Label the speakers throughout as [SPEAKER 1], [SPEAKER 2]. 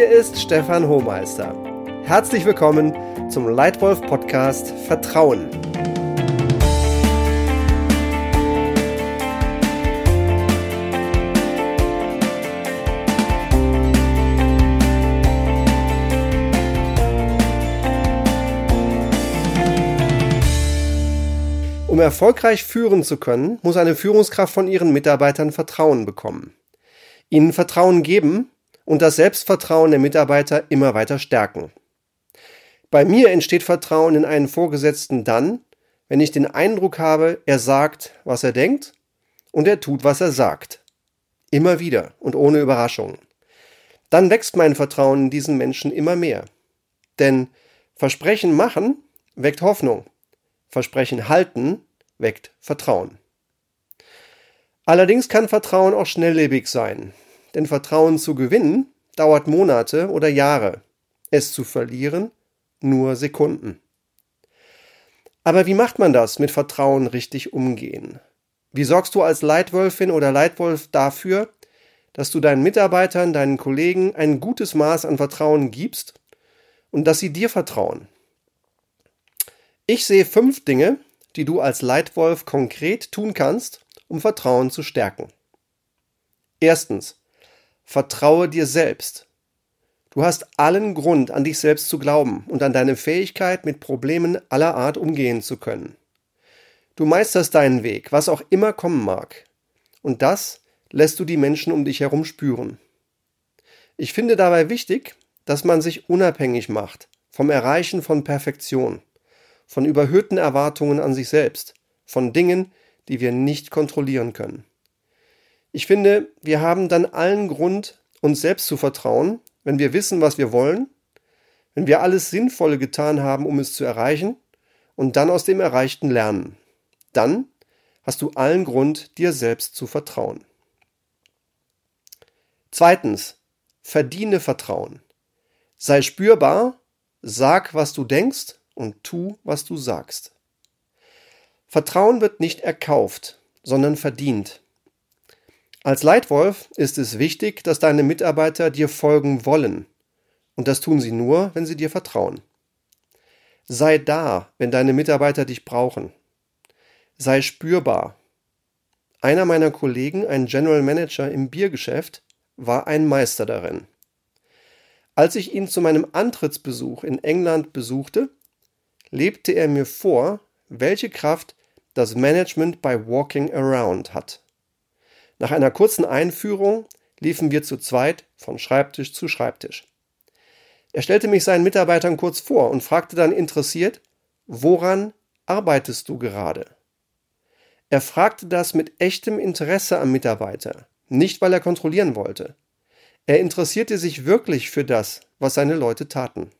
[SPEAKER 1] Hier ist Stefan Hohmeister. Herzlich willkommen zum Leitwolf Podcast Vertrauen. Um erfolgreich führen zu können, muss eine Führungskraft von ihren Mitarbeitern Vertrauen bekommen. Ihnen Vertrauen geben und das Selbstvertrauen der Mitarbeiter immer weiter stärken. Bei mir entsteht Vertrauen in einen Vorgesetzten dann, wenn ich den Eindruck habe, er sagt, was er denkt und er tut, was er sagt. Immer wieder und ohne Überraschungen. Dann wächst mein Vertrauen in diesen Menschen immer mehr. Denn Versprechen machen weckt Hoffnung. Versprechen halten weckt Vertrauen. Allerdings kann Vertrauen auch schnelllebig sein, denn Vertrauen zu gewinnen dauert Monate oder Jahre, es zu verlieren nur Sekunden. Aber wie macht man das mit Vertrauen richtig umgehen? Wie sorgst du als Leitwölfin oder Leitwolf dafür, dass du deinen Mitarbeitern, deinen Kollegen ein gutes Maß an Vertrauen gibst und dass sie dir vertrauen? Ich sehe fünf Dinge, die du als Leitwolf konkret tun kannst, um Vertrauen zu stärken. Erstens, vertraue dir selbst. Du hast allen Grund, an dich selbst zu glauben und an deine Fähigkeit, mit Problemen aller Art umgehen zu können. Du meisterst deinen Weg, was auch immer kommen mag. Und das lässt du die Menschen um dich herum spüren. Ich finde dabei wichtig, dass man sich unabhängig macht vom Erreichen von Perfektion von überhöhten Erwartungen an sich selbst, von Dingen, die wir nicht kontrollieren können. Ich finde, wir haben dann allen Grund, uns selbst zu vertrauen, wenn wir wissen, was wir wollen, wenn wir alles Sinnvolle getan haben, um es zu erreichen, und dann aus dem Erreichten lernen. Dann hast du allen Grund, dir selbst zu vertrauen. Zweitens, verdiene Vertrauen. Sei spürbar, sag, was du denkst und tu, was du sagst. Vertrauen wird nicht erkauft, sondern verdient. Als Leitwolf ist es wichtig, dass deine Mitarbeiter dir folgen wollen. Und das tun sie nur, wenn sie dir vertrauen. Sei da, wenn deine Mitarbeiter dich brauchen. Sei spürbar. Einer meiner Kollegen, ein General Manager im Biergeschäft, war ein Meister darin. Als ich ihn zu meinem Antrittsbesuch in England besuchte, lebte er mir vor, welche Kraft das Management bei Walking Around hat. Nach einer kurzen Einführung liefen wir zu zweit von Schreibtisch zu Schreibtisch. Er stellte mich seinen Mitarbeitern kurz vor und fragte dann interessiert, woran arbeitest du gerade? Er fragte das mit echtem Interesse am Mitarbeiter, nicht weil er kontrollieren wollte. Er interessierte sich wirklich für das, was seine Leute taten.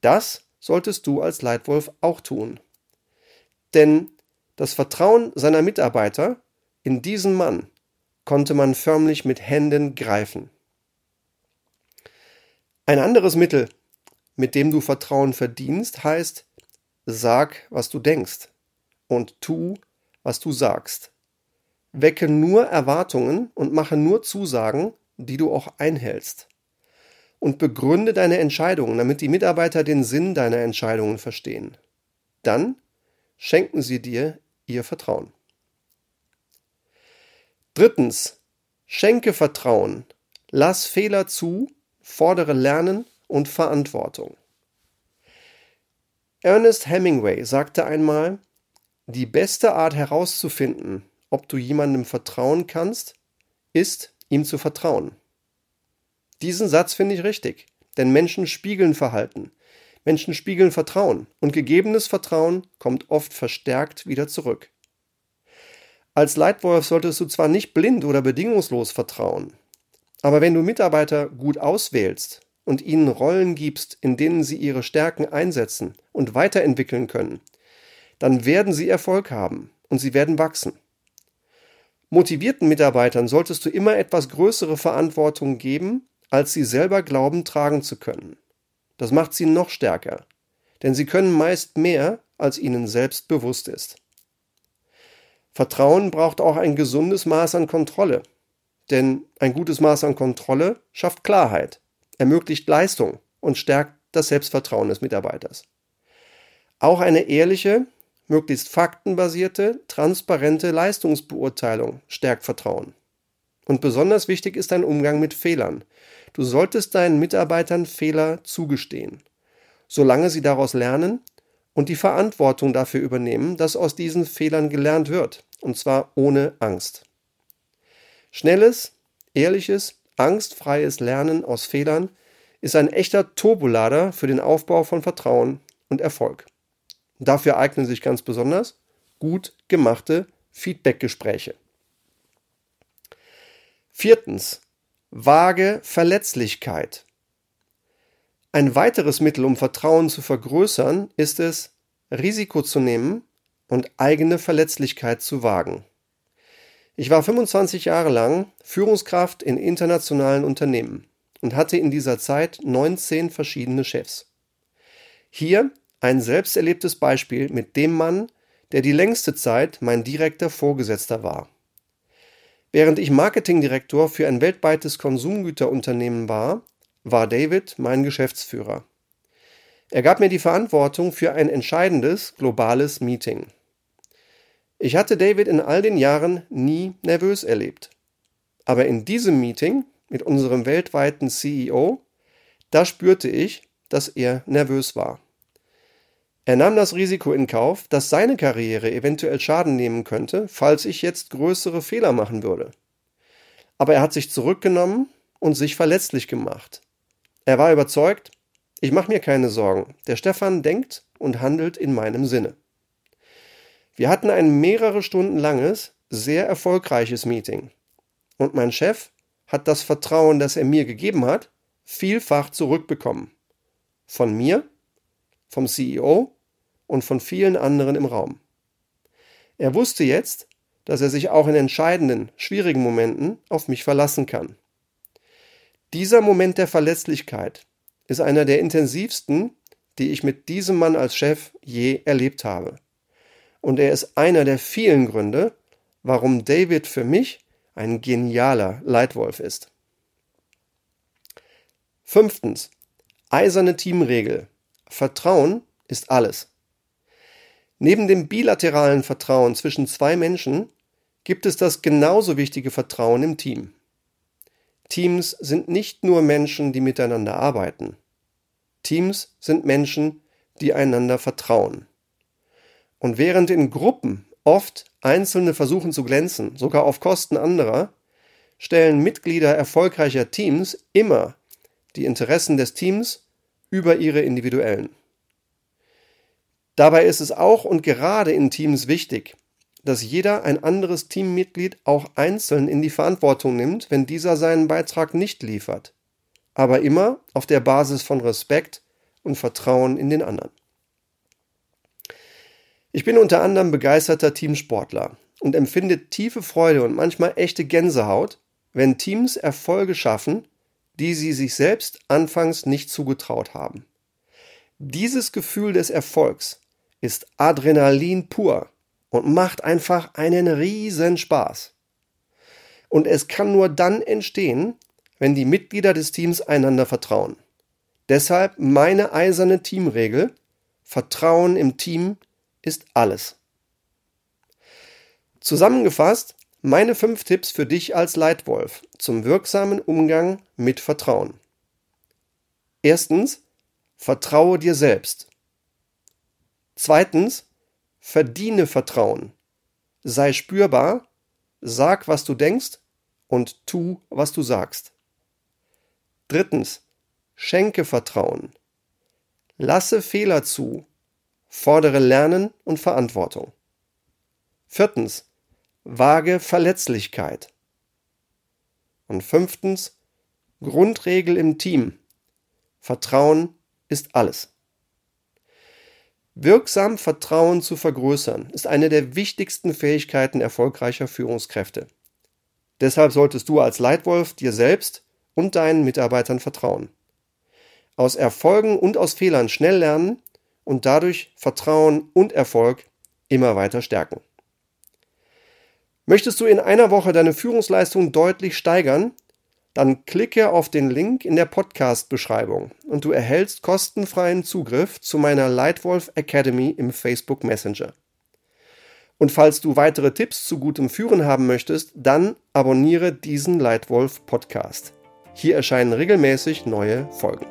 [SPEAKER 1] Das solltest du als Leitwolf auch tun. Denn das Vertrauen seiner Mitarbeiter in diesen Mann konnte man förmlich mit Händen greifen. Ein anderes Mittel, mit dem du Vertrauen verdienst, heißt, sag, was du denkst und tu, was du sagst. Wecke nur Erwartungen und mache nur Zusagen, die du auch einhältst und begründe deine Entscheidungen, damit die Mitarbeiter den Sinn deiner Entscheidungen verstehen. Dann schenken sie dir ihr Vertrauen. Drittens, schenke Vertrauen, lass Fehler zu, fordere Lernen und Verantwortung. Ernest Hemingway sagte einmal, die beste Art herauszufinden, ob du jemandem vertrauen kannst, ist, ihm zu vertrauen. Diesen Satz finde ich richtig, denn Menschen spiegeln Verhalten. Menschen spiegeln Vertrauen und gegebenes Vertrauen kommt oft verstärkt wieder zurück. Als Leitwolf solltest du zwar nicht blind oder bedingungslos vertrauen, aber wenn du Mitarbeiter gut auswählst und ihnen Rollen gibst, in denen sie ihre Stärken einsetzen und weiterentwickeln können, dann werden sie Erfolg haben und sie werden wachsen. Motivierten Mitarbeitern solltest du immer etwas größere Verantwortung geben als sie selber glauben tragen zu können. Das macht sie noch stärker, denn sie können meist mehr, als ihnen selbst bewusst ist. Vertrauen braucht auch ein gesundes Maß an Kontrolle, denn ein gutes Maß an Kontrolle schafft Klarheit ermöglicht Leistung und stärkt das Selbstvertrauen des Mitarbeiters. Auch eine ehrliche, möglichst faktenbasierte, transparente Leistungsbeurteilung stärkt Vertrauen. Und besonders wichtig ist dein Umgang mit Fehlern. Du solltest deinen Mitarbeitern Fehler zugestehen, solange sie daraus lernen und die Verantwortung dafür übernehmen, dass aus diesen Fehlern gelernt wird, und zwar ohne Angst. Schnelles, ehrliches, angstfreies Lernen aus Fehlern ist ein echter Turbolader für den Aufbau von Vertrauen und Erfolg. Dafür eignen sich ganz besonders gut gemachte Feedbackgespräche. Viertens. Vage Verletzlichkeit. Ein weiteres Mittel, um Vertrauen zu vergrößern, ist es, Risiko zu nehmen und eigene Verletzlichkeit zu wagen. Ich war 25 Jahre lang Führungskraft in internationalen Unternehmen und hatte in dieser Zeit 19 verschiedene Chefs. Hier ein selbst erlebtes Beispiel mit dem Mann, der die längste Zeit mein direkter Vorgesetzter war. Während ich Marketingdirektor für ein weltweites Konsumgüterunternehmen war, war David mein Geschäftsführer. Er gab mir die Verantwortung für ein entscheidendes globales Meeting. Ich hatte David in all den Jahren nie nervös erlebt. Aber in diesem Meeting mit unserem weltweiten CEO, da spürte ich, dass er nervös war. Er nahm das Risiko in Kauf, dass seine Karriere eventuell Schaden nehmen könnte, falls ich jetzt größere Fehler machen würde. Aber er hat sich zurückgenommen und sich verletzlich gemacht. Er war überzeugt, ich mache mir keine Sorgen, der Stefan denkt und handelt in meinem Sinne. Wir hatten ein mehrere Stunden langes, sehr erfolgreiches Meeting. Und mein Chef hat das Vertrauen, das er mir gegeben hat, vielfach zurückbekommen. Von mir, vom CEO und von vielen anderen im Raum. Er wusste jetzt, dass er sich auch in entscheidenden, schwierigen Momenten auf mich verlassen kann. Dieser Moment der Verletzlichkeit ist einer der intensivsten, die ich mit diesem Mann als Chef je erlebt habe. Und er ist einer der vielen Gründe, warum David für mich ein genialer Leitwolf ist. Fünftens. Eiserne Teamregel. Vertrauen ist alles. Neben dem bilateralen Vertrauen zwischen zwei Menschen gibt es das genauso wichtige Vertrauen im Team. Teams sind nicht nur Menschen, die miteinander arbeiten. Teams sind Menschen, die einander vertrauen. Und während in Gruppen oft Einzelne versuchen zu glänzen, sogar auf Kosten anderer, stellen Mitglieder erfolgreicher Teams immer die Interessen des Teams über ihre individuellen. Dabei ist es auch und gerade in Teams wichtig, dass jeder ein anderes Teammitglied auch einzeln in die Verantwortung nimmt, wenn dieser seinen Beitrag nicht liefert, aber immer auf der Basis von Respekt und Vertrauen in den anderen. Ich bin unter anderem begeisterter Teamsportler und empfinde tiefe Freude und manchmal echte Gänsehaut, wenn Teams Erfolge schaffen, die sie sich selbst anfangs nicht zugetraut haben. Dieses Gefühl des Erfolgs ist Adrenalin pur und macht einfach einen riesen Spaß. Und es kann nur dann entstehen, wenn die Mitglieder des Teams einander vertrauen. Deshalb meine eiserne Teamregel, Vertrauen im Team ist alles. Zusammengefasst, meine fünf Tipps für dich als Leitwolf zum wirksamen Umgang mit Vertrauen. Erstens, vertraue dir selbst. Zweitens, verdiene Vertrauen. Sei spürbar, sag, was du denkst und tu, was du sagst. Drittens, schenke Vertrauen. Lasse Fehler zu, fordere Lernen und Verantwortung. Viertens, wage Verletzlichkeit. Und fünftens, Grundregel im Team. Vertrauen ist alles. Wirksam Vertrauen zu vergrößern ist eine der wichtigsten Fähigkeiten erfolgreicher Führungskräfte. Deshalb solltest du als Leitwolf dir selbst und deinen Mitarbeitern vertrauen. Aus Erfolgen und aus Fehlern schnell lernen und dadurch Vertrauen und Erfolg immer weiter stärken. Möchtest du in einer Woche deine Führungsleistung deutlich steigern? Dann klicke auf den Link in der Podcast-Beschreibung und du erhältst kostenfreien Zugriff zu meiner Lightwolf Academy im Facebook Messenger. Und falls du weitere Tipps zu gutem Führen haben möchtest, dann abonniere diesen Lightwolf Podcast. Hier erscheinen regelmäßig neue Folgen.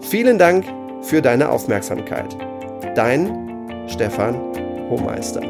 [SPEAKER 1] Vielen Dank für deine Aufmerksamkeit. Dein Stefan Hohmeister.